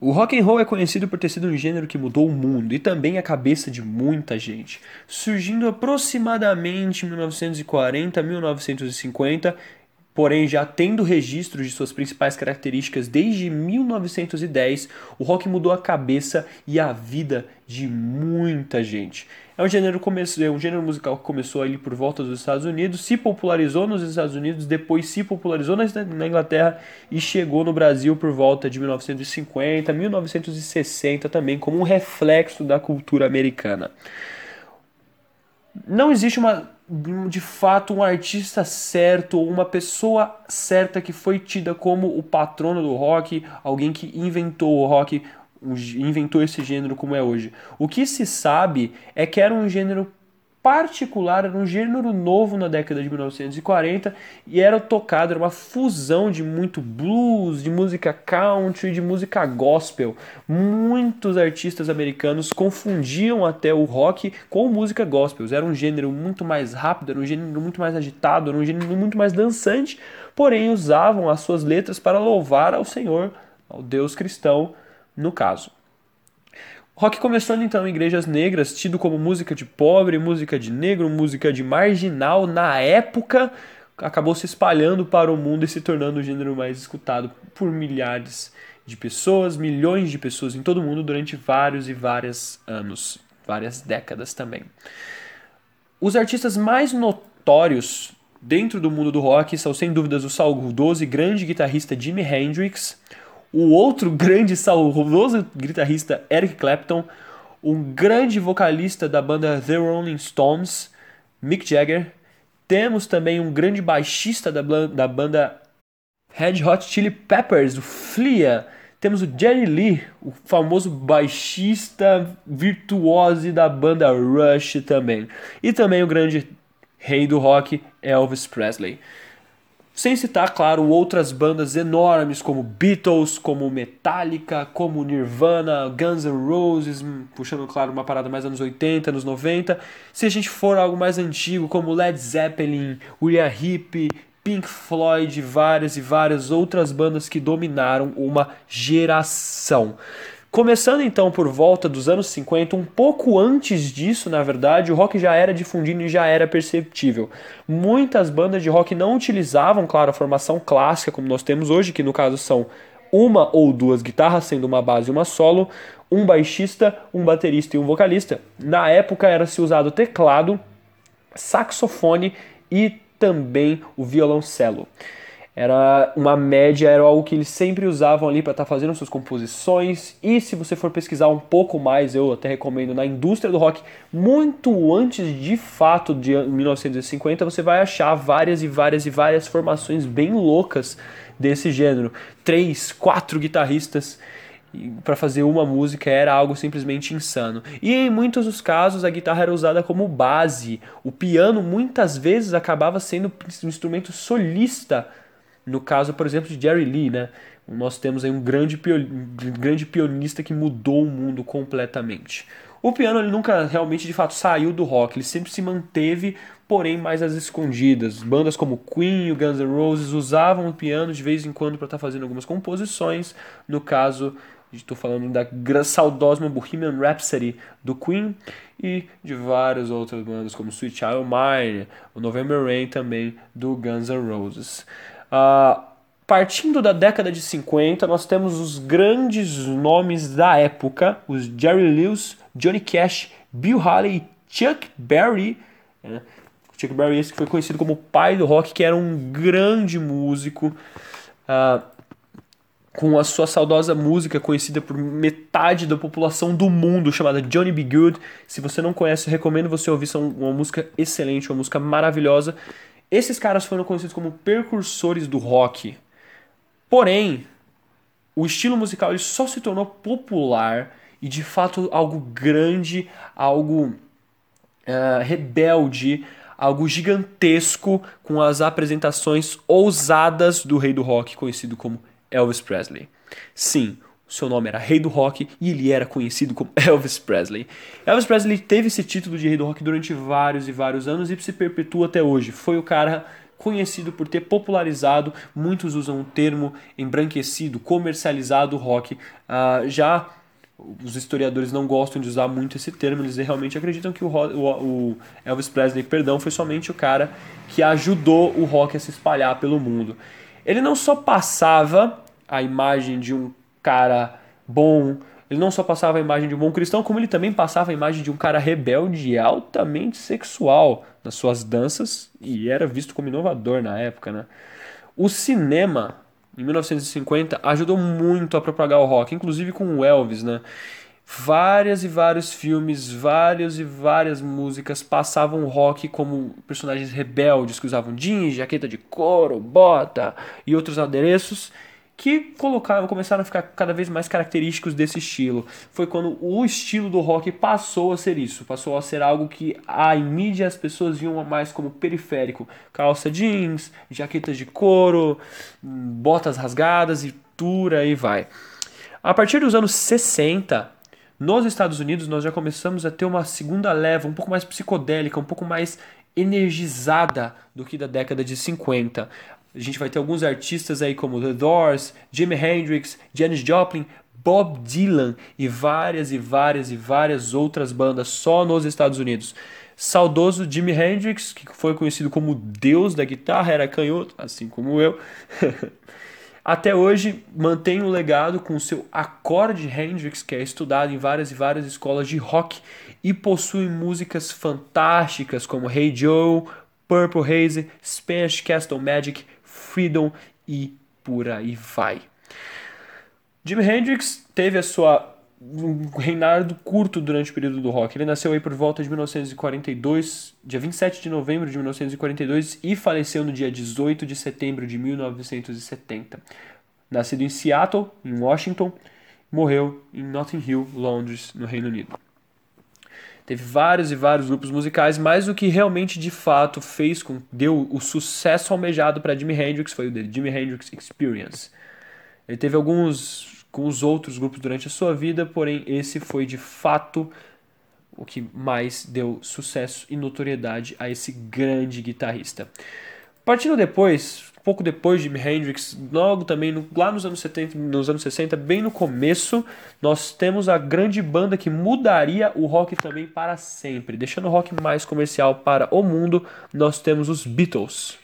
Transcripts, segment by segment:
O rock and roll é conhecido por ter sido um gênero que mudou o mundo e também a cabeça de muita gente, surgindo aproximadamente em 1940 a 1950, porém já tendo registros de suas principais características desde 1910, o rock mudou a cabeça e a vida de muita gente. É um gênero, é um gênero musical que começou ali por volta dos Estados Unidos, se popularizou nos Estados Unidos, depois se popularizou na Inglaterra e chegou no Brasil por volta de 1950, 1960 também, como um reflexo da cultura americana. Não existe uma de fato um artista certo ou uma pessoa certa que foi tida como o patrono do rock, alguém que inventou o rock, inventou esse gênero como é hoje. O que se sabe é que era um gênero particular, era um gênero novo na década de 1940 e era tocado, era uma fusão de muito blues, de música country, de música gospel. Muitos artistas americanos confundiam até o rock com música gospel. Era um gênero muito mais rápido, era um gênero muito mais agitado, era um gênero muito mais dançante, porém usavam as suas letras para louvar ao Senhor, ao Deus cristão no caso. Rock começou então em igrejas negras, tido como música de pobre, música de negro, música de marginal na época, acabou se espalhando para o mundo e se tornando o gênero mais escutado por milhares de pessoas, milhões de pessoas em todo o mundo durante vários e vários anos, várias décadas também. Os artistas mais notórios dentro do mundo do rock são sem dúvidas o saudoso e grande guitarrista Jimi Hendrix, o outro grande saudoso guitarrista Eric Clapton, um grande vocalista da banda The Rolling Stones, Mick Jagger. Temos também um grande baixista da, da banda Red Hot Chili Peppers, o Flea. Temos o Jerry Lee, o famoso baixista virtuose da banda Rush também. E também o grande rei do rock, Elvis Presley. Sem citar, claro, outras bandas enormes como Beatles, como Metallica, como Nirvana, Guns N' Roses, hum, puxando, claro, uma parada mais anos 80, anos 90. Se a gente for algo mais antigo, como Led Zeppelin, William Heep, Pink Floyd, várias e várias outras bandas que dominaram uma geração. Começando então por volta dos anos 50, um pouco antes disso, na verdade, o rock já era difundido e já era perceptível. Muitas bandas de rock não utilizavam, claro, a formação clássica como nós temos hoje, que no caso são uma ou duas guitarras, sendo uma base e uma solo, um baixista, um baterista e um vocalista. Na época era se usado teclado, saxofone e também o violoncelo era uma média, era algo que eles sempre usavam ali para estar tá fazendo suas composições. E se você for pesquisar um pouco mais, eu até recomendo na indústria do rock, muito antes de fato de 1950, você vai achar várias e várias e várias formações bem loucas desse gênero. Três, quatro guitarristas para fazer uma música era algo simplesmente insano. E em muitos dos casos a guitarra era usada como base. O piano muitas vezes acabava sendo um instrumento solista no caso, por exemplo, de Jerry Lee, né? Nós temos aí um grande, grande pianista que mudou o mundo completamente. O piano ele nunca realmente de fato saiu do rock, ele sempre se manteve, porém mais às escondidas. Bandas como Queen Guns N' Roses usavam o piano de vez em quando para estar tá fazendo algumas composições. No caso, estou falando da saudosa Bohemian Rhapsody do Queen e de várias outras bandas como Sweet Child Mine, o November Rain também do Guns N' Roses. Uh, partindo da década de 50, nós temos os grandes nomes da época, os Jerry Lewis, Johnny Cash, Bill Haley, Chuck Berry. Né? Chuck Berry esse que foi conhecido como o pai do rock, que era um grande músico. Uh, com a sua saudosa música conhecida por metade da população do mundo, chamada Johnny B. Good. Se você não conhece, recomendo você ouvir, é uma música excelente, uma música maravilhosa. Esses caras foram conhecidos como precursores do rock. Porém, o estilo musical ele só se tornou popular e de fato algo grande, algo uh, rebelde, algo gigantesco com as apresentações ousadas do rei do rock, conhecido como Elvis Presley. Sim, seu nome era Rei do Rock e ele era conhecido como Elvis Presley. Elvis Presley teve esse título de Rei do Rock durante vários e vários anos e se perpetua até hoje. Foi o cara conhecido por ter popularizado, muitos usam o termo embranquecido, comercializado rock. Uh, já os historiadores não gostam de usar muito esse termo, eles realmente acreditam que o, o, Elvis Presley, perdão, foi somente o cara que ajudou o rock a se espalhar pelo mundo. Ele não só passava a imagem de um cara bom, ele não só passava a imagem de um bom cristão, como ele também passava a imagem de um cara rebelde e altamente sexual nas suas danças e era visto como inovador na época, né? O cinema em 1950 ajudou muito a propagar o rock, inclusive com o Elvis, né? Várias e vários filmes, várias e várias músicas passavam rock como personagens rebeldes que usavam jeans, jaqueta de couro, bota e outros adereços que colocaram, começaram a ficar cada vez mais característicos desse estilo. Foi quando o estilo do rock passou a ser isso, passou a ser algo que a mídia as pessoas viam mais como periférico. Calça jeans, jaquetas de couro, botas rasgadas e por aí vai. A partir dos anos 60, nos Estados Unidos nós já começamos a ter uma segunda leva, um pouco mais psicodélica, um pouco mais energizada do que da década de 50. A gente vai ter alguns artistas aí como The Doors, Jimi Hendrix, Janis Joplin, Bob Dylan e várias e várias e várias outras bandas só nos Estados Unidos. Saudoso Jimi Hendrix, que foi conhecido como deus da guitarra, era canhoto, assim como eu. Até hoje mantém o legado com o seu acorde Hendrix, que é estudado em várias e várias escolas de rock e possui músicas fantásticas como Hey Joe, Purple Haze, Spanish Castle Magic, Freedom e por aí vai. Jimi Hendrix teve a sua um reinado curto durante o período do rock. Ele nasceu aí por volta de 1942, dia 27 de novembro de 1942 e faleceu no dia 18 de setembro de 1970. Nascido em Seattle, em Washington, morreu em Notting Hill, Londres, no Reino Unido. Teve vários e vários grupos musicais, mas o que realmente de fato fez com deu o sucesso almejado para Jimi Hendrix foi o The Jimi Hendrix Experience. Ele teve alguns com os outros grupos durante a sua vida, porém esse foi de fato o que mais deu sucesso e notoriedade a esse grande guitarrista. Partindo depois, pouco depois de Jimi Hendrix, logo também no, lá nos anos 70, nos anos 60, bem no começo, nós temos a grande banda que mudaria o rock também para sempre, deixando o rock mais comercial para o mundo. Nós temos os Beatles.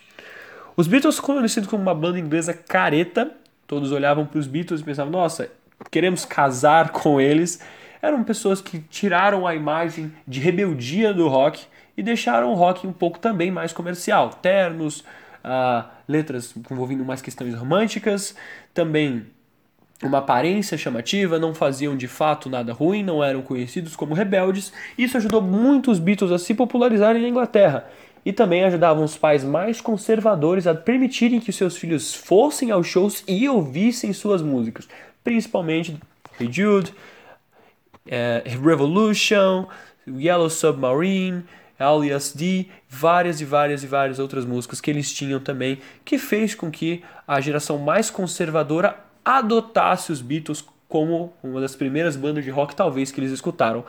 Os Beatles conhecidos como uma banda inglesa careta, todos olhavam para os Beatles e pensavam: "Nossa, queremos casar com eles". Eram pessoas que tiraram a imagem de rebeldia do rock e deixaram o rock um pouco também mais comercial. Ternos, uh, letras envolvendo mais questões românticas, também uma aparência chamativa, não faziam de fato nada ruim, não eram conhecidos como rebeldes. Isso ajudou muito os Beatles a se popularizarem na Inglaterra e também ajudavam os pais mais conservadores a permitirem que seus filhos fossem aos shows e ouvissem suas músicas, principalmente Hey Jude, uh, Revolution, Yellow Submarine, Alias D, várias e várias e várias outras músicas que eles tinham também, que fez com que a geração mais conservadora adotasse os Beatles como uma das primeiras bandas de rock talvez que eles escutaram.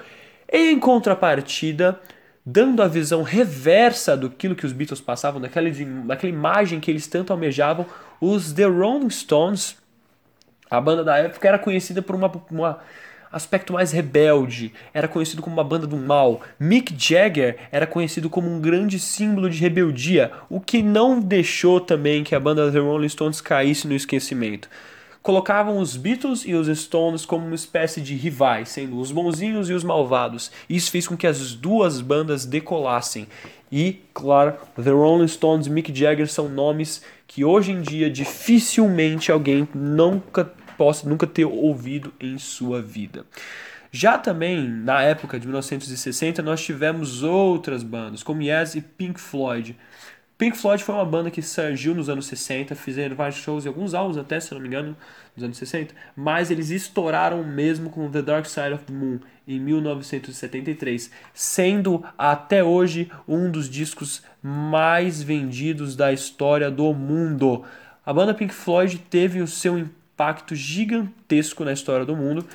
Em contrapartida, dando a visão reversa do que os Beatles passavam, daquela, daquela imagem que eles tanto almejavam, os The Rolling Stones, a banda da época era conhecida por uma, uma aspecto mais rebelde, era conhecido como uma banda do mal. Mick Jagger era conhecido como um grande símbolo de rebeldia, o que não deixou também que a banda The Rolling Stones caísse no esquecimento. Colocavam os Beatles e os Stones como uma espécie de rivais, sendo os bonzinhos e os malvados. Isso fez com que as duas bandas decolassem. E, claro, The Rolling Stones e Mick Jagger são nomes que hoje em dia dificilmente alguém nunca possa nunca ter ouvido em sua vida. Já também, na época de 1960, nós tivemos outras bandas, como Yes e Pink Floyd. Pink Floyd foi uma banda que surgiu nos anos 60, fizeram vários shows e alguns álbuns até, se não me engano, nos anos 60, mas eles estouraram mesmo com The Dark Side of the Moon em 1973, sendo até hoje um dos discos mais vendidos da história do mundo. A banda Pink Floyd teve o seu impacto gigantesco na história do mundo,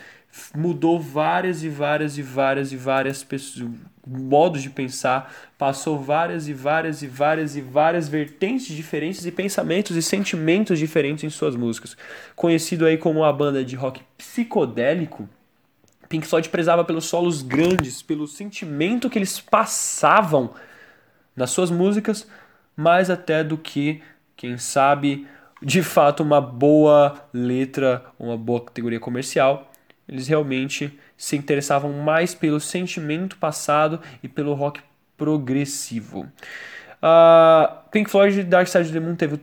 mudou várias e várias e várias e várias pessoas, modos de pensar, passou várias e várias e várias e várias vertentes diferentes e pensamentos e sentimentos diferentes em suas músicas. Conhecido aí como uma banda de rock psicodélico, Pink Floyd prezava pelos solos grandes, pelo sentimento que eles passavam nas suas músicas, mais até do que, quem sabe, de fato uma boa letra, uma boa categoria comercial. Eles realmente se interessavam mais pelo sentimento passado e pelo rock progressivo. Uh, Pink Floyd Dark Side of the Moon teve,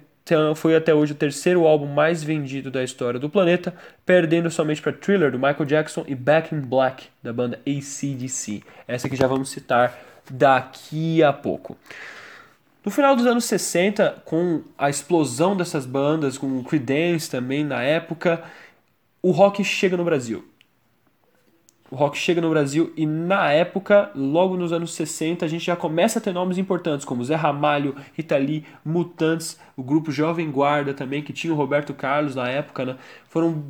foi até hoje o terceiro álbum mais vendido da história do planeta, perdendo somente para Thriller do Michael Jackson e Back in Black da banda ACDC. Essa que já vamos citar daqui a pouco. No final dos anos 60, com a explosão dessas bandas, com Creedence também na época, o rock chega no Brasil o rock chega no Brasil e na época, logo nos anos 60, a gente já começa a ter nomes importantes como Zé Ramalho, Rita Lee, Mutantes, o grupo Jovem Guarda também, que tinha o Roberto Carlos na época, né? Foram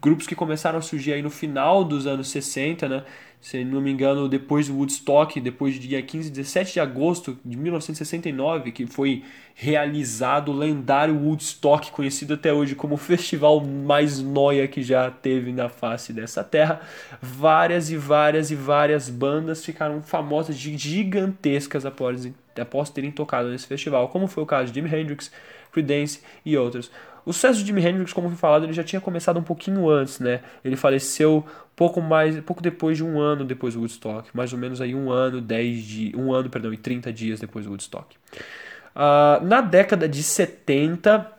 grupos que começaram a surgir aí no final dos anos 60, né? Se não me engano, depois do Woodstock, depois do dia 15, 17 de agosto de 1969, que foi realizado o lendário Woodstock, conhecido até hoje como o festival mais noia que já teve na face dessa terra. Várias e várias e várias bandas ficaram famosas, gigantescas após, após terem tocado nesse festival, como foi o caso de Jimi Hendrix, Creedence e outros. O sucesso de Jimi Hendrix, como foi falado, ele já tinha começado um pouquinho antes, né? Ele faleceu pouco mais, pouco depois de um ano depois do Woodstock, mais ou menos aí um ano, dez dias, um ano, perdão, e 30 dias depois do Woodstock. Uh, na década de 70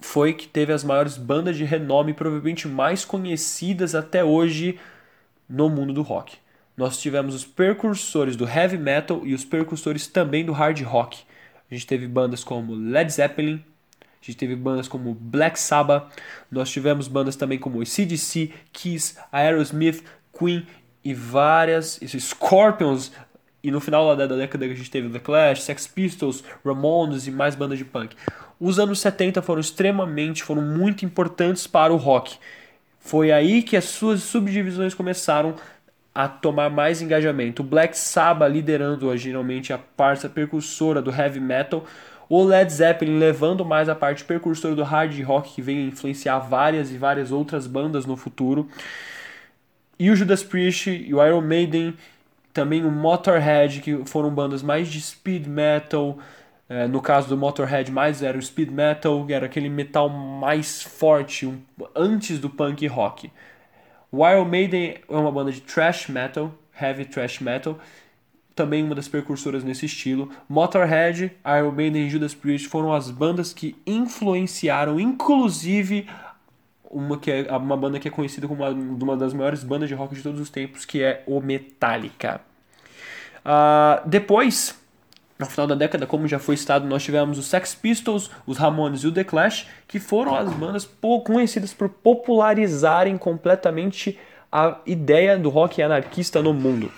foi que teve as maiores bandas de renome, provavelmente mais conhecidas até hoje no mundo do rock. Nós tivemos os precursores do heavy metal e os precursores também do hard rock. A gente teve bandas como Led Zeppelin, a gente teve bandas como Black Sabbath, nós tivemos bandas também como CDC, Kiss, Aerosmith, Queen e várias, Scorpions, e no final da década a gente teve The Clash, Sex Pistols, Ramones e mais bandas de punk. Os anos 70 foram extremamente, foram muito importantes para o rock. Foi aí que as suas subdivisões começaram a tomar mais engajamento. O Black Sabbath liderando geralmente a parte percursora do heavy metal, o Led Zeppelin levando mais a parte precursora do hard rock que vem influenciar várias e várias outras bandas no futuro. E o Judas Priest e o Iron Maiden, também o Motorhead, que foram bandas mais de speed metal. É, no caso do Motorhead, mais era o speed metal, era aquele metal mais forte, um, antes do punk rock. O Iron Maiden é uma banda de thrash metal, heavy thrash metal, também uma das precursoras nesse estilo. Motorhead, Iron Maiden e Judas Priest foram as bandas que influenciaram, inclusive, uma, que é, uma banda que é conhecida como uma, uma das maiores bandas de rock de todos os tempos, que é o Metallica. Uh, depois, no final da década, como já foi citado, nós tivemos os Sex Pistols, os Ramones e o The Clash, que foram as bandas conhecidas por popularizarem completamente a ideia do rock anarquista no mundo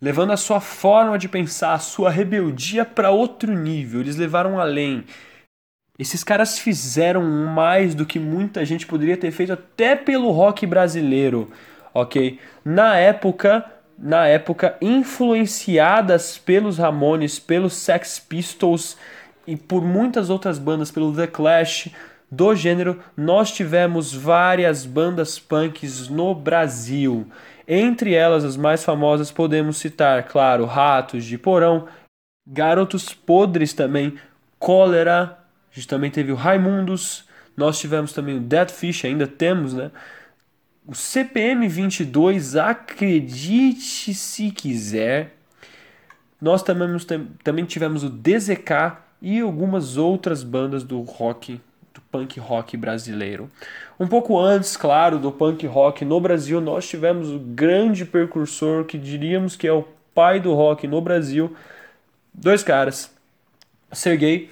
levando a sua forma de pensar, a sua rebeldia para outro nível. Eles levaram além. Esses caras fizeram mais do que muita gente poderia ter feito até pelo rock brasileiro, ok? Na época, na época, influenciadas pelos Ramones, pelos Sex Pistols e por muitas outras bandas, pelo The Clash, do gênero, nós tivemos várias bandas punks no Brasil. Entre elas, as mais famosas, podemos citar, claro, Ratos de Porão, Garotos Podres também, Cólera, a gente também teve o Raimundos, nós tivemos também o Dead Fish, ainda temos, né? O CPM 22, acredite se quiser. Nós também, também tivemos o DZK e algumas outras bandas do rock punk rock brasileiro. Um pouco antes, claro, do punk rock no Brasil, nós tivemos o grande precursor que diríamos que é o pai do rock no Brasil. Dois caras. Sergei,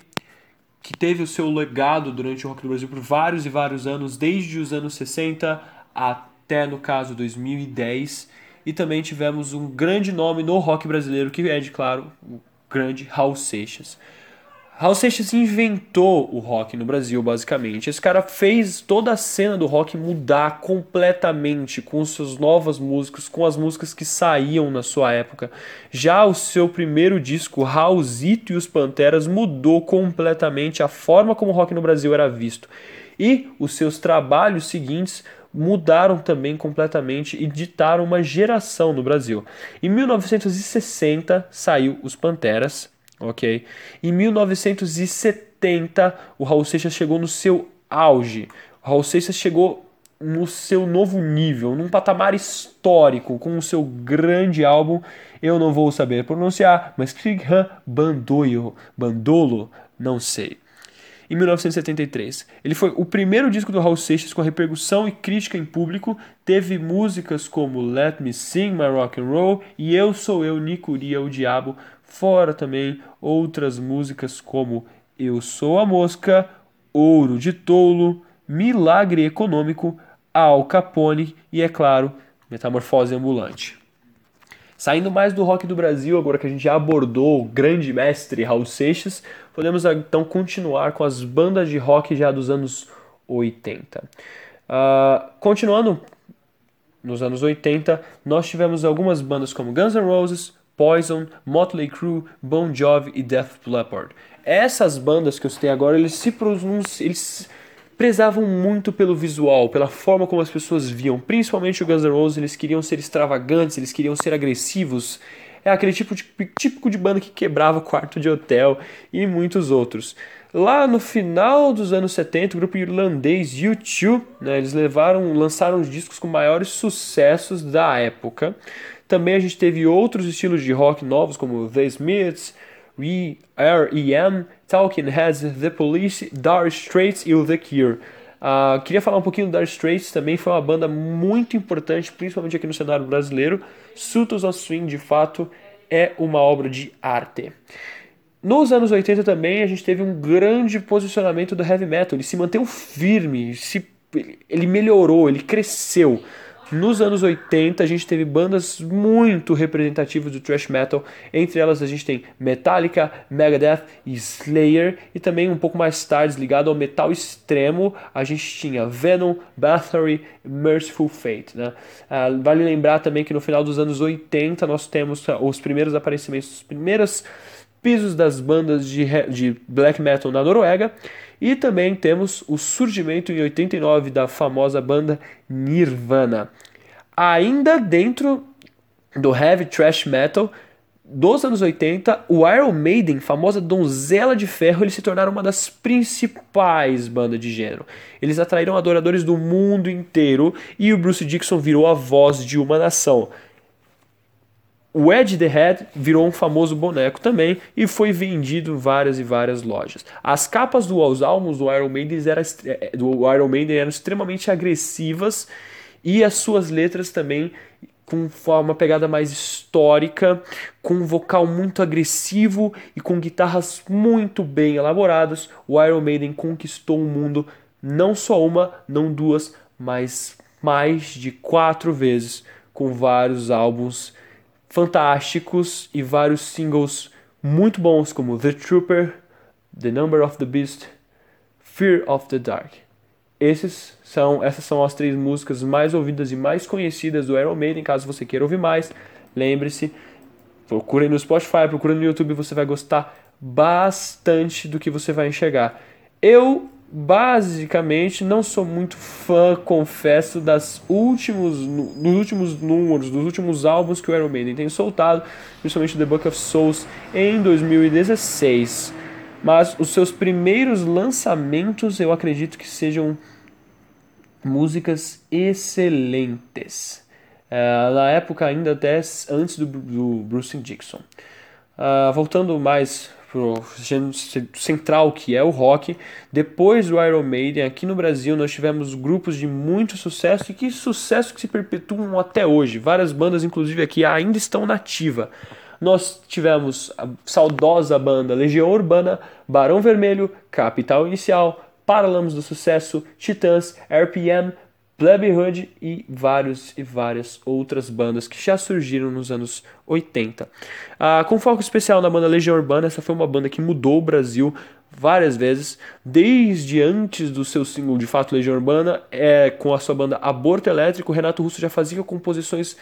que teve o seu legado durante o rock do Brasil por vários e vários anos, desde os anos 60 até, no caso, 2010. E também tivemos um grande nome no rock brasileiro, que é, de claro, o grande Raul Seixas. Raul Seixas inventou o rock no Brasil, basicamente. Esse cara fez toda a cena do rock mudar completamente com suas novas músicas, com as músicas que saíam na sua época. Já o seu primeiro disco, Raulzito e os Panteras, mudou completamente a forma como o rock no Brasil era visto. E os seus trabalhos seguintes mudaram também completamente e ditaram uma geração no Brasil. Em 1960 saiu Os Panteras, ok? Em 1970, o Raul Seixas chegou no seu auge. O Raul Seixas chegou no seu novo nível, num patamar histórico, com o seu grande álbum, eu não vou saber pronunciar, mas Krighan Bandoio, Bandolo, não sei. Em 1973, ele foi o primeiro disco do Raul Seixas com repercussão e crítica em público. Teve músicas como Let Me Sing My Rock and Roll e Eu Sou Eu, Nicuria o Diabo, fora também outras músicas como Eu Sou a Mosca, Ouro de Tolo, Milagre Econômico, Al Capone e, é claro, Metamorfose Ambulante. Saindo mais do rock do Brasil, agora que a gente já abordou o grande mestre Raul Seixas, podemos então continuar com as bandas de rock já dos anos 80. Uh, ah, continuando nos anos 80, nós tivemos algumas bandas como Guns N' Roses, Poison, Motley Crue, Bon Jovi e Def Leppard. Essas bandas que eu citei agora, eles se pronunciam, eles prezavam muito pelo visual, pela forma como as pessoas viam. Principalmente o Guns N' Roses, eles queriam ser extravagantes, eles queriam ser agressivos. É aquele tipo de, típico de banda que quebrava quarto de hotel e muitos outros. Lá no final dos anos 70, o grupo irlandês U2, né, eles levaram, lançaram os discos com maiores sucessos da época. Também a gente teve outros estilos de rock novos, como The Smiths, R.E.M., Talking Heads, The Police, Dire Straits e o The Cure. Uh, queria falar um pouquinho do Dire Straits, também foi uma banda muito importante, principalmente aqui no cenário brasileiro. Sultans of Swing, de fato, é uma obra de arte. Nos anos 80 também a gente teve um grande posicionamento do heavy metal, ele se manteve firme, se, ele melhorou, ele cresceu. Nos anos 80 a gente teve bandas muito representativas do thrash metal, entre elas a gente tem Metallica, Megadeth e Slayer, e também um pouco mais tarde ligado ao metal extremo, a gente tinha Venom, Bathory, Merciful Fate. Né? Ah, vale lembrar também que no final dos anos 80 nós temos os primeiros aparecimentos, os primeiros pisos das bandas de, de black metal na Noruega. E também temos o surgimento em 89 da famosa banda Nirvana. Ainda dentro do heavy thrash metal dos anos 80, o Iron Maiden, famosa donzela de ferro, eles se tornaram uma das principais bandas de gênero. Eles atraíram adoradores do mundo inteiro e o Bruce Dixon virou a voz de uma nação. O Ed the Head virou um famoso boneco também e foi vendido em várias e várias lojas. As capas dos álbuns do Iron Maiden, eram, é, do Iron Maiden eram extremamente agressivas e as suas letras também com uma pegada mais histórica, com um vocal muito agressivo e com guitarras muito bem elaboradas. O Iron Maiden conquistou o mundo não só uma, não duas, mas mais de quatro vezes com vários álbuns fantásticos e vários singles muito bons como The Trooper, The Number of the Beast, Fear of the Dark. Esses são, essas são as três músicas mais ouvidas e mais conhecidas do Iron Maiden. Caso você queira ouvir mais, lembre-se, procure no Spotify, procure no YouTube, você vai gostar bastante do que você vai enxergar. Eu basicamente não sou muito fã, confesso, das últimos, dos últimos números, dos últimos álbuns que o Iron Maiden tem soltado, principalmente The Book of Souls em 2016. Mas os seus primeiros lançamentos eu acredito que sejam músicas excelentes. Uh, na época ainda até antes do, do Bruce Dixon. Uh, voltando mais pro gênero central que é o rock. Depois do Iron Maiden, aqui no Brasil nós tivemos grupos de muito sucesso e que sucesso que se perpetuam até hoje. Várias bandas, inclusive aqui, ainda estão nativa. Nós tivemos a saudosa banda Legião Urbana, Barão Vermelho, Capital Inicial, Paralamas do Sucesso, Titãs, RPM, Plebe Hood e vários e várias outras bandas que já surgiram nos anos 80. Ah, com foco especial na banda Legião Urbana, essa foi uma banda que mudou o Brasil várias vezes, desde antes do seu single de fato Legião Urbana, é, com a sua banda Aborto Elétrico, Renato Russo já fazia composições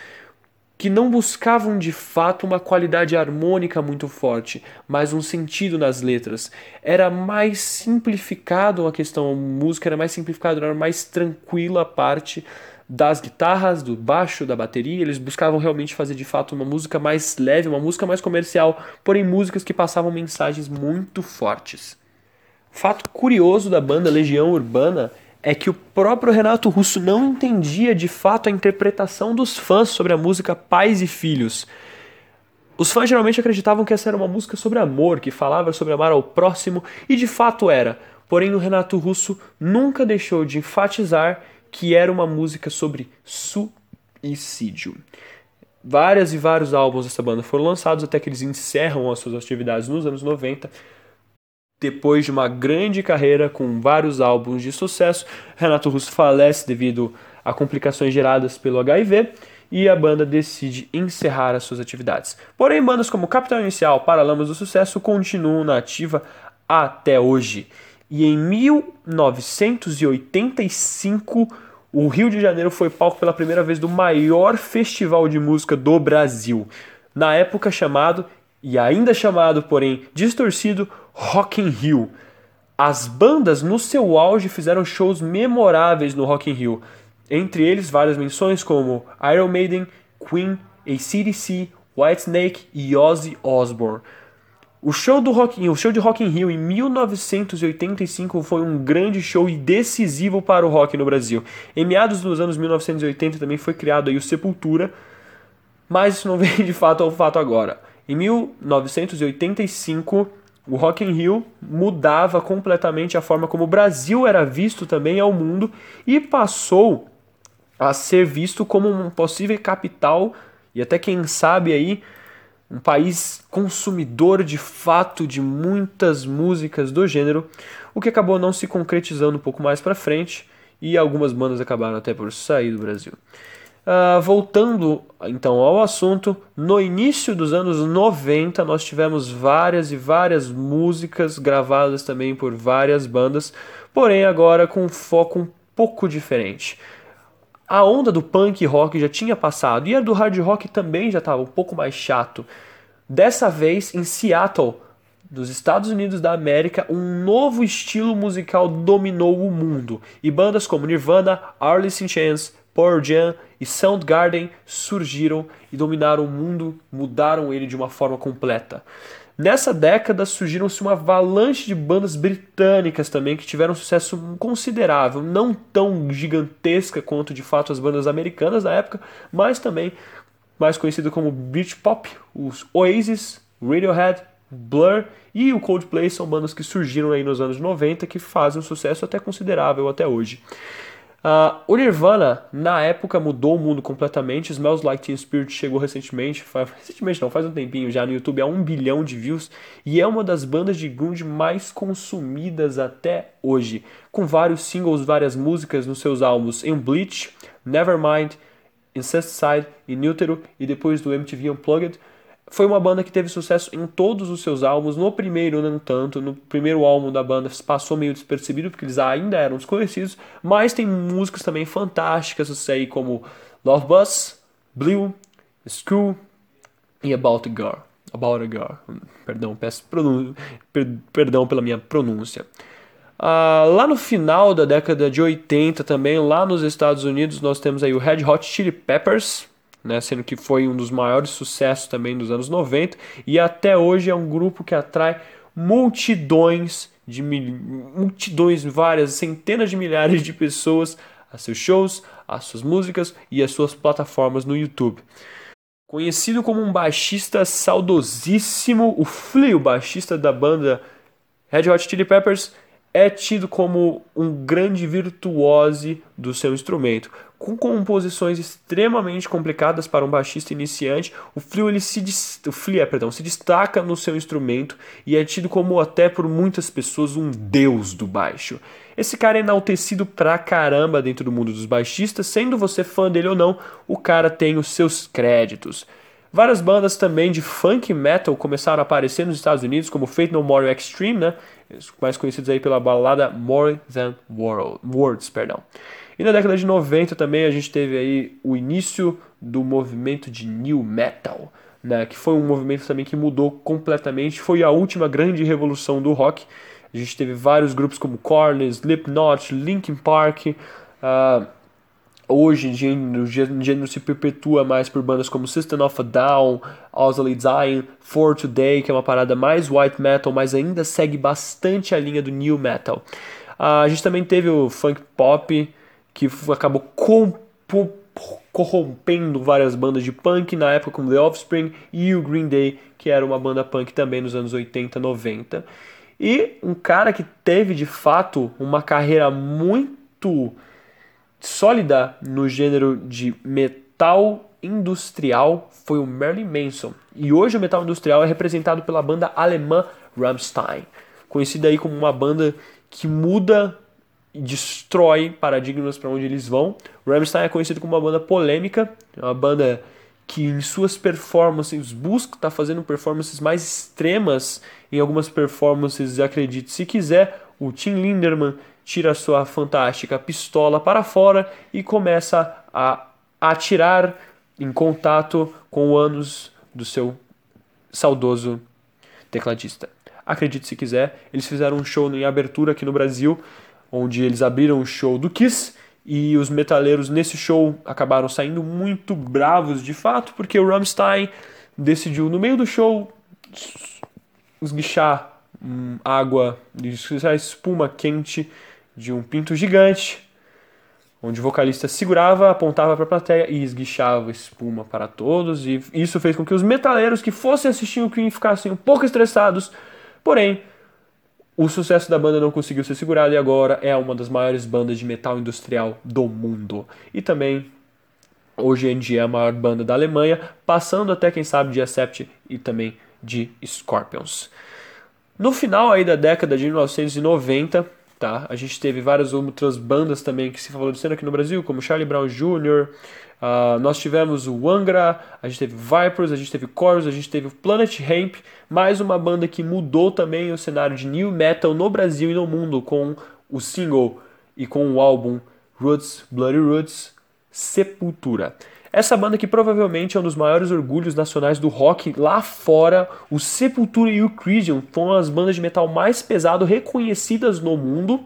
que não buscavam de fato uma qualidade harmônica muito forte, mas um sentido nas letras. Era mais simplificado a questão, a música era mais simplificada, era mais tranquila a parte das guitarras, do baixo, da bateria. Eles buscavam realmente fazer de fato uma música mais leve, uma música mais comercial, porém músicas que passavam mensagens muito fortes. Fato curioso da banda Legião Urbana é que o próprio Renato Russo não entendia de fato a interpretação dos fãs sobre a música Pais e Filhos. Os fãs geralmente acreditavam que essa era uma música sobre amor, que falava sobre amar ao próximo, e de fato era. Porém, o Renato Russo nunca deixou de enfatizar que era uma música sobre suicídio. Várias e vários álbuns dessa banda foram lançados até que eles encerram as suas atividades nos anos 90, depois de uma grande carreira com vários álbuns de sucesso, Renato Russo falece devido a complicações geradas pelo HIV e a banda decide encerrar as suas atividades. Porém, bandas como Capital Inicial, Paralamas do Sucesso continuam na ativa até hoje. E em 1985, o Rio de Janeiro foi palco pela primeira vez do maior festival de música do Brasil, na época chamado e ainda chamado, porém distorcido, Rock in Rio. As bandas no seu auge fizeram shows memoráveis no Rock in Rio, entre eles várias menções como Iron Maiden, Queen, ACDC, Whitesnake e Ozzy Osbourne. O show, do Rock, o show de Rock in Rio em 1985 foi um grande show e decisivo para o rock no Brasil. Em meados dos anos 1980 também foi criado aí o Sepultura, mas isso não vem de fato ao fato agora. Em 1985 o Rock in Rio mudava completamente a forma como o Brasil era visto também ao mundo e passou a ser visto como um possível capital e até quem sabe aí um país consumidor de fato de muitas músicas do gênero, o que acabou não se concretizando um pouco mais para frente e algumas bandas acabaram até por sair do Brasil. Uh, voltando então ao assunto, no início dos anos 90 nós tivemos várias e várias músicas gravadas também por várias bandas, porém agora com um foco um pouco diferente. A onda do punk rock já tinha passado e a do hard rock também já estava um pouco mais chato. Dessa vez em Seattle, dos Estados Unidos da América, um novo estilo musical dominou o mundo e bandas como Nirvana, Alice in Chains, Pearl Jam e Soundgarden surgiram e dominaram o mundo, mudaram ele de uma forma completa. Nessa década surgiram-se uma avalanche de bandas britânicas também que tiveram um sucesso considerável, não tão gigantesca quanto de fato as bandas americanas da época, mas também mais conhecido como Britpop, os Oasis, Radiohead, Blur e o Coldplay são bandas que surgiram aí nos anos 90 que fazem um sucesso até considerável até hoje. Uh, o Nirvana, na época, mudou o mundo completamente. Smells Like Teen Spirit chegou recentemente, faz, recentemente não, faz um tempinho já no YouTube, a um bilhão de views. E é uma das bandas de grunge mais consumidas até hoje. Com vários singles, várias músicas nos seus álbuns em Bleach, Nevermind, Incesticide, Inútero e depois do MTV Unplugged foi uma banda que teve sucesso em todos os seus álbuns. No primeiro, não tanto. No primeiro álbum da banda passou meio despercebido, porque eles ainda eram desconhecidos. Mas tem músicas também fantásticas, aí como Love Bus, Blue, Screw e About a Girl. About a Girl. Perdão, peço per perdão pela minha pronúncia. Uh, lá no final da década de 80 também, lá nos Estados Unidos, nós temos aí o Red Hot Chili Peppers, né, sendo que foi um dos maiores sucessos também dos anos 90 e até hoje é um grupo que atrai multidões de mil... multidões, várias centenas de milhares de pessoas a seus shows, a suas músicas e as suas plataformas no YouTube. Conhecido como um baixista saudosíssimo, o Flea, o baixista da banda Red Hot Chili Peppers, é tido como um grande virtuose do seu instrumento com composições extremamente complicadas para um baixista iniciante. O Flea, ele se, o Flea, é, perdão, se destaca no seu instrumento e é tido como até por muitas pessoas um deus do baixo. Esse cara é enaltecido pra caramba dentro do mundo dos baixistas, sendo você fã dele ou não, o cara tem os seus créditos. Várias bandas também de funk metal começaram a aparecer nos Estados Unidos, como Fate No More Extreme, né? mais conhecidos aí pela balada More Than World, Words. Perdão. E na década de 90 também a gente teve aí o início do movimento de New Metal, né, que foi um movimento também que mudou completamente, foi a última grande revolução do rock. A gente teve vários grupos como Korn, Slipknot, Linkin Park. Uh, hoje o gênero se perpetua mais por bandas como System of a Down, Ozzy Dying, For Today, que é uma parada mais white metal, mas ainda segue bastante a linha do new metal. Uh, a gente também teve o funk pop, que acabou corrompendo várias bandas de punk na época, como The Offspring e o Green Day, que era uma banda punk também nos anos 80, 90. E um cara que teve de fato uma carreira muito sólida no gênero de metal industrial foi o Marilyn Manson. E hoje o metal industrial é representado pela banda alemã Rammstein, conhecida aí como uma banda que muda destrói paradigmas para onde eles vão. Rammstein é conhecido como uma banda polêmica, é uma banda que em suas performances busca estar tá fazendo performances mais extremas em algumas performances, acredite se quiser, o Tim Linderman tira sua fantástica pistola para fora e começa a atirar em contato com o ânus do seu saudoso tecladista. Acredite se quiser, eles fizeram um show em abertura aqui no Brasil onde eles abriram o show do Kiss e os metaleiros nesse show acabaram saindo muito bravos de fato, porque o Rammstein decidiu no meio do show esguichar hum, água, esguichar espuma quente de um pinto gigante, onde o vocalista segurava, apontava para a plateia e esguichava espuma para todos, e isso fez com que os metaleiros que fossem assistir o Queen ficassem um pouco estressados, porém o sucesso da banda não conseguiu ser segurado e agora é uma das maiores bandas de metal industrial do mundo. E também, hoje em dia, é a maior banda da Alemanha, passando até, quem sabe, de Accept e também de Scorpions. No final aí da década de 1990, tá, a gente teve várias outras bandas também que se favorecendo aqui no Brasil, como Charlie Brown Jr., Uh, nós tivemos o Angra, a gente teve Vipers, a gente teve Chorus, a gente teve o Planet Hemp, mais uma banda que mudou também o cenário de new metal no Brasil e no mundo com o single e com o álbum Roots, Bloody Roots, Sepultura. Essa banda que provavelmente é um dos maiores orgulhos nacionais do rock lá fora, o Sepultura e o Crisium foram as bandas de metal mais pesado reconhecidas no mundo.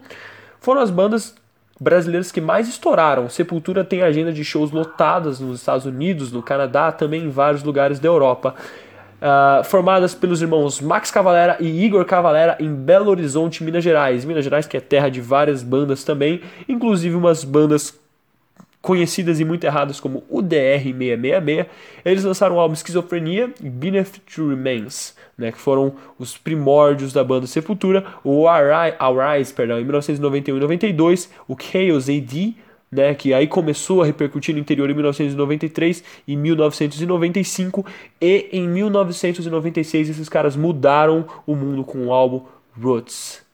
Foram as bandas brasileiros que mais estouraram. Sepultura tem agenda de shows lotadas nos Estados Unidos, no Canadá, também em vários lugares da Europa. Uh, formadas pelos irmãos Max Cavalera e Igor Cavalera em Belo Horizonte, Minas Gerais. Minas Gerais que é terra de várias bandas também, inclusive umas bandas conhecidas e muito erradas como o DR666. Eles lançaram o álbum Esquizofrenia e Beneath to Remains né, que foram os primórdios da banda Sepultura, o Arise, perdão, em 1991 e 92, o Chaos AD, né, que aí começou a repercutir no interior em 1993 e 1995 e em 1996 esses caras mudaram o mundo com o álbum Roots.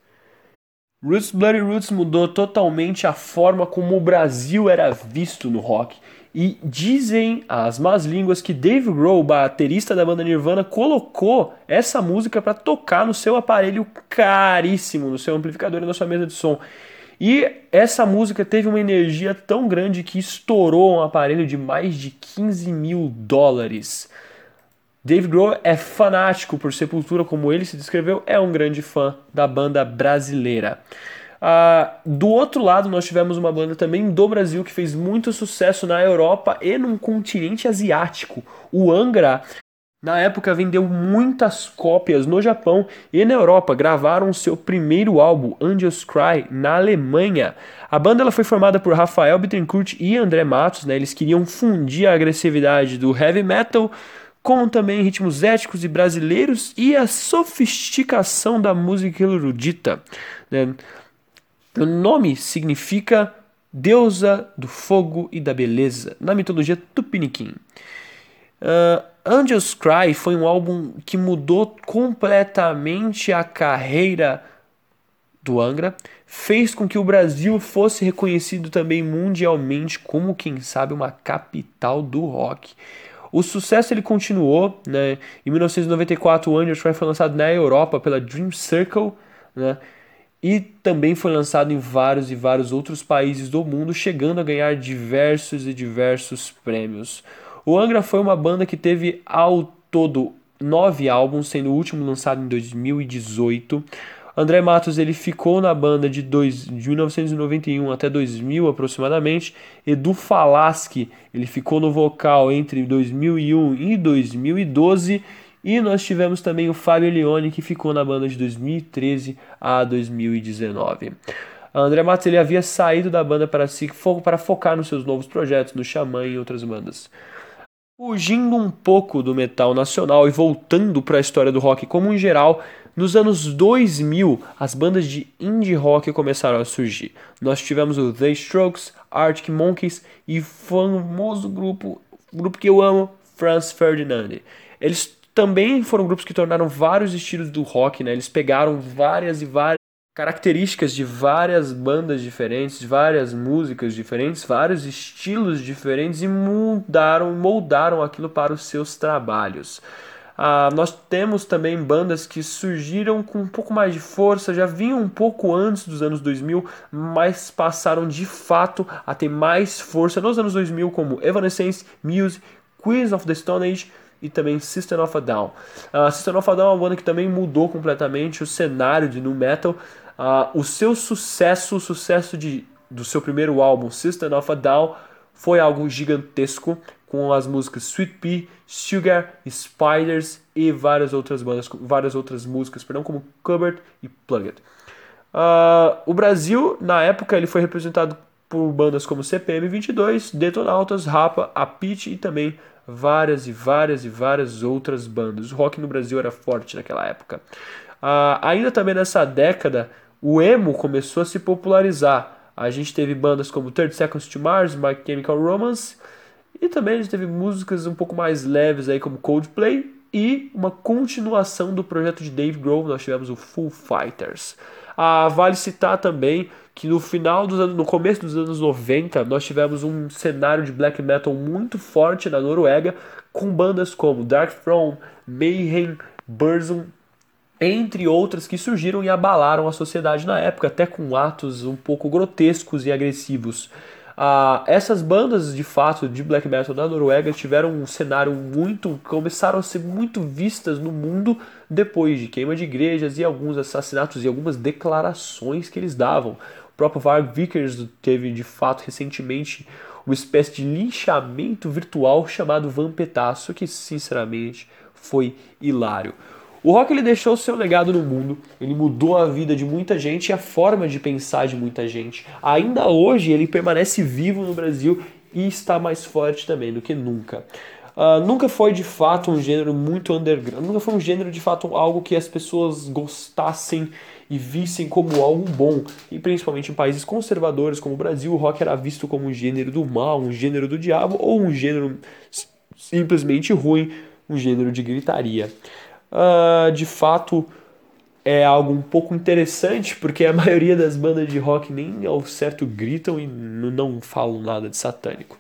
Roots Bloody Roots mudou totalmente a forma como o Brasil era visto no rock. E dizem as más línguas que Dave Grohl, baterista da banda Nirvana, colocou essa música para tocar no seu aparelho caríssimo, no seu amplificador e na sua mesa de som. E essa música teve uma energia tão grande que estourou um aparelho de mais de 15 mil dólares. Dave Grohl é fanático por Sepultura, como ele se descreveu, é um grande fã da banda brasileira. Uh, do outro lado, nós tivemos uma banda também do Brasil que fez muito sucesso na Europa e num continente asiático. O Angra, na época, vendeu muitas cópias no Japão e na Europa. Gravaram seu primeiro álbum, Angels Cry, na Alemanha. A banda ela foi formada por Rafael Bittencourt e André Matos. Né? Eles queriam fundir a agressividade do heavy metal com também ritmos éticos e brasileiros e a sofisticação da música erudita. Né? O nome significa deusa do fogo e da beleza, na mitologia tupiniquim. Uh, Angels Cry foi um álbum que mudou completamente a carreira do Angra, fez com que o Brasil fosse reconhecido também mundialmente como, quem sabe, uma capital do rock. O sucesso ele continuou, né? Em 1994, o Cry foi lançado na Europa pela Dream Circle, né? E também foi lançado em vários e vários outros países do mundo, chegando a ganhar diversos e diversos prêmios. O Angra foi uma banda que teve ao todo nove álbuns, sendo o último lançado em 2018. André Matos ele ficou na banda de, dois, de 1991 até 2000 aproximadamente. Edu Falaschi ele ficou no vocal entre 2001 e 2012. E nós tivemos também o Fábio Leone que ficou na banda de 2013 a 2019. André Matos ele havia saído da banda para, si, para focar nos seus novos projetos, no Xamã e outras bandas. Fugindo um pouco do metal nacional e voltando para a história do rock como em geral, nos anos 2000 as bandas de indie rock começaram a surgir. Nós tivemos o The Strokes, Arctic Monkeys e famoso grupo, grupo que eu amo, Franz Ferdinand. Eles também foram grupos que tornaram vários estilos do rock, né? Eles pegaram várias e várias características de várias bandas diferentes, várias músicas diferentes, vários estilos diferentes e mudaram, moldaram aquilo para os seus trabalhos. Ah, nós temos também bandas que surgiram com um pouco mais de força, já vinham um pouco antes dos anos 2000, mas passaram de fato a ter mais força nos anos 2000, como Evanescence, Muse, Queens of the Stone Age e também System of a Down. Uh, System of a Down é uma banda que também mudou completamente o cenário de nu metal, Uh, o seu sucesso, o sucesso de, do seu primeiro álbum, System of a Down, foi algo gigantesco, com as músicas Sweet Pea, Sugar, Spiders e várias outras bandas, várias outras músicas, perdão, como Cupboard e Plugged. Uh, o Brasil, na época, ele foi representado por bandas como CPM 22, Detonautas, Rapa, A Pitch e também várias e várias e várias outras bandas. O rock no Brasil era forte naquela época. Uh, ainda também nessa década, o emo começou a se popularizar. A gente teve bandas como 30 Seconds to Mars, My Chemical Romance, e também a gente teve músicas um pouco mais leves aí como Coldplay e uma continuação do projeto de Dave Grohl, nós tivemos o Full Fighters. Ah, vale citar também que no final dos anos, no começo dos anos 90, nós tivemos um cenário de black metal muito forte na Noruega, com bandas como Dark Throne, Mayhem, Burzum entre outras que surgiram e abalaram a sociedade na época, até com atos um pouco grotescos e agressivos. Ah, essas bandas de fato de black metal da Noruega tiveram um cenário muito. começaram a ser muito vistas no mundo depois de queima de igrejas e alguns assassinatos e algumas declarações que eles davam. O próprio Varg Vickers teve de fato recentemente uma espécie de linchamento virtual chamado Vampetaço, que sinceramente foi hilário. O rock ele deixou seu legado no mundo, ele mudou a vida de muita gente e a forma de pensar de muita gente. Ainda hoje ele permanece vivo no Brasil e está mais forte também do que nunca. Uh, nunca foi de fato um gênero muito underground, nunca foi um gênero de fato algo que as pessoas gostassem e vissem como algo bom. E principalmente em países conservadores como o Brasil, o rock era visto como um gênero do mal, um gênero do diabo ou um gênero simplesmente ruim, um gênero de gritaria uh, de fato é algo um pouco interessante, porque a maioria das bandas de rock nem ao certo gritam e não falam nada de satânico.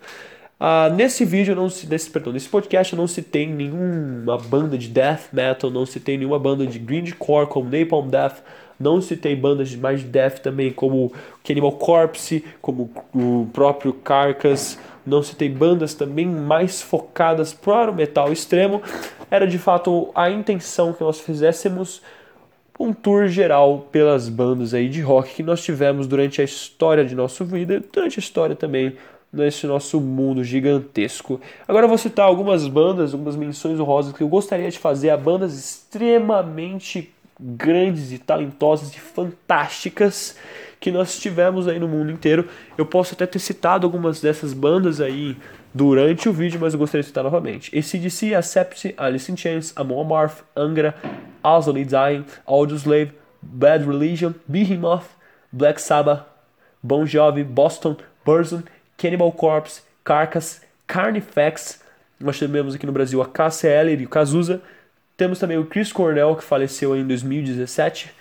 Uh, nesse vídeo, não se, nesse, perdão, nesse podcast não se tem nenhuma banda de death metal, não se tem nenhuma banda de grindcore como Napalm Death, não se tem bandas de mais death também como Cannibal Corpse, como o próprio Carcass, não tem bandas também mais focadas para o metal extremo, era de fato a intenção que nós fizéssemos um tour geral pelas bandas aí de rock que nós tivemos durante a história de nossa vida, durante a história também nesse nosso mundo gigantesco. Agora eu vou citar algumas bandas, algumas menções honrosas que eu gostaria de fazer a bandas extremamente grandes e talentosas e fantásticas que nós tivemos aí no mundo inteiro. Eu posso até ter citado algumas dessas bandas aí durante o vídeo, mas eu gostaria de citar novamente. ACDC, Accept, Alice in Chains, Amon Amarth, Angra, Ozzy Dying, Audioslave, Bad Religion, Behemoth, Black Sabbath, Bon Jovi, Boston, Burzum, Cannibal Corpse, Carcass, Carnifex. Nós temos aqui no Brasil a KCL e o Cazuza. Temos também o Chris Cornell, que faleceu em 2017.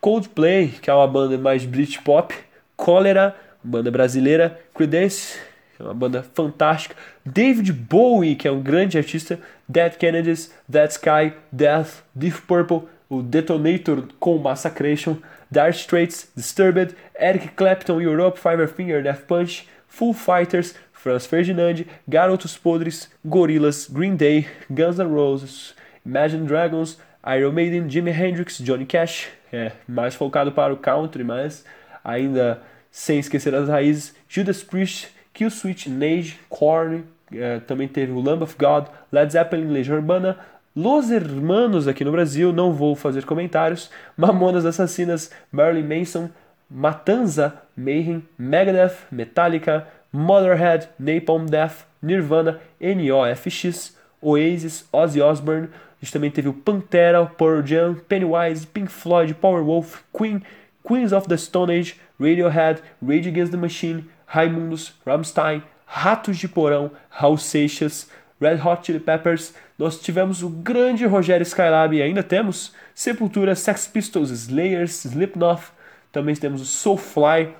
Coldplay, que é uma banda mais Britpop. Cólera, banda brasileira. Creedence, é uma banda fantástica. David Bowie, que é um grande artista. Dead Kennedys, Dead Sky, Death, Deep Purple, o Detonator com Massacration, Dire Straits, Disturbed, Eric Clapton, Europe, Five Finger Death Punch, Full Fighters, Franz Ferdinand, Garotos Podres, Gorillaz, Green Day, Guns N' Roses, Imagine Dragons, Iron Maiden, Jimi Hendrix, Johnny Cash, é, mais focado para o country, mas ainda sem esquecer as raízes, Judas Priest, Killswitch, Nage, Korn, é, também teve o Lamb of God, Led Zeppelin, Legião Urbana, Los Hermanos aqui no Brasil, não vou fazer comentários, Mamonas Assassinas, Marilyn Manson, Matanza, Mayhem, Megadeth, Metallica, Motherhead, Napalm Death, Nirvana, NOFX, Oasis, Ozzy Osbourne, a gente também teve o Pantera, Pearl Jam, Pennywise, Pink Floyd, Powerwolf, Queen, Queens of the Stone Age, Radiohead, Rage Against the Machine, Raimundos, Rammstein, Ratos de Porão, Raul Seixas, Red Hot Chili Peppers, nós tivemos o grande Rogério Skylab e ainda temos Sepultura, Sex Pistols, Slayers, Slipknot, também temos o Soulfly,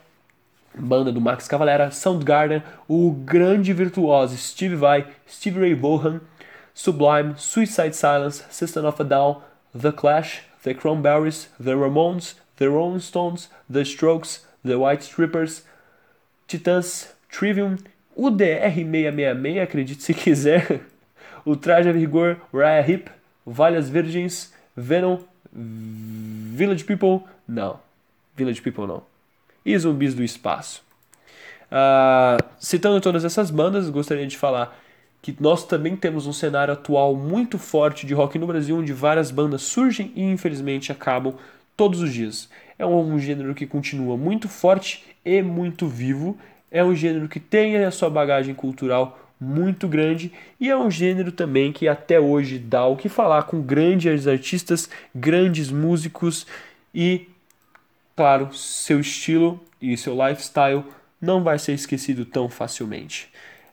banda do Max Cavalera, Soundgarden, o grande virtuoso Steve Vai, Steve Ray Vaughan, Sublime, Suicide Silence, System of a Down, The Clash, The Cranberries, The Ramones, The Rolling Stones, The Strokes, The White Strippers, Titãs, Trivium, o DR666, acredite se quiser, o Traje a Rigor, Raya Hip, Valhas Virgens, Venom, Village People, não, Village People não, e Zumbis do Espaço. Uh, citando todas essas bandas, gostaria de falar que nós também temos um cenário atual muito forte de rock no Brasil, onde várias bandas surgem e infelizmente acabam todos os dias. É um gênero que continua muito forte e muito vivo, é um gênero que tem a sua bagagem cultural muito grande e é um gênero também que até hoje dá o que falar com grandes artistas, grandes músicos e, claro, seu estilo e seu lifestyle não vai ser esquecido tão facilmente.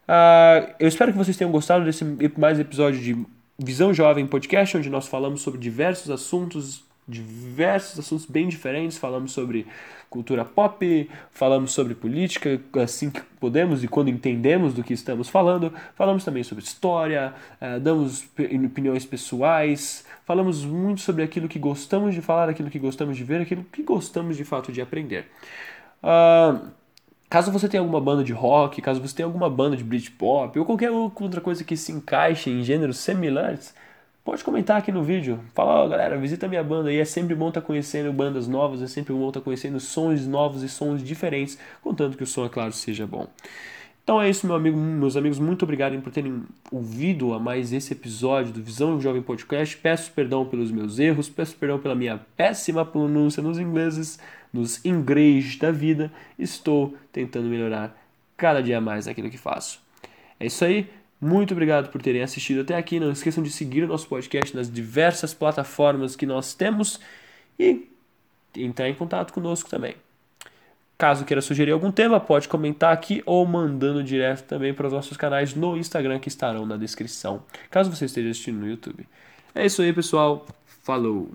Uh, eu espero que vocês tenham gostado desse mais episódio de Visão Jovem Podcast, onde nós falamos sobre diversos assuntos, diversos assuntos bem diferentes. Falamos sobre cultura pop, falamos sobre política, assim que podemos e quando entendemos do que estamos falando. Falamos também sobre história, uh, damos opiniões pessoais, falamos muito sobre aquilo que gostamos de falar, aquilo que gostamos de ver, aquilo que gostamos de fato de aprender. Uh, Caso você tenha alguma banda de rock, caso você tenha alguma banda de Britpop ou qualquer outra coisa que se encaixe em gêneros similares, pode comentar aqui no vídeo. Fala, oh, galera, visita minha banda e é sempre bom estar tá conhecendo bandas novas, é sempre bom estar tá conhecendo sons novos e sons diferentes, contanto que o som, é claro, seja bom. Então é isso, meu amigo, meus amigos, muito obrigado por terem ouvido a mais esse episódio do Visão Jovem Podcast. Peço perdão pelos meus erros, peço perdão pela minha péssima pronúncia nos ingleses nos inglês da vida, estou tentando melhorar cada dia mais aquilo que faço. É isso aí. Muito obrigado por terem assistido até aqui. Não esqueçam de seguir o nosso podcast nas diversas plataformas que nós temos e entrar em contato conosco também. Caso queira sugerir algum tema, pode comentar aqui ou mandando direto também para os nossos canais no Instagram que estarão na descrição, caso você esteja assistindo no YouTube. É isso aí, pessoal. Falou!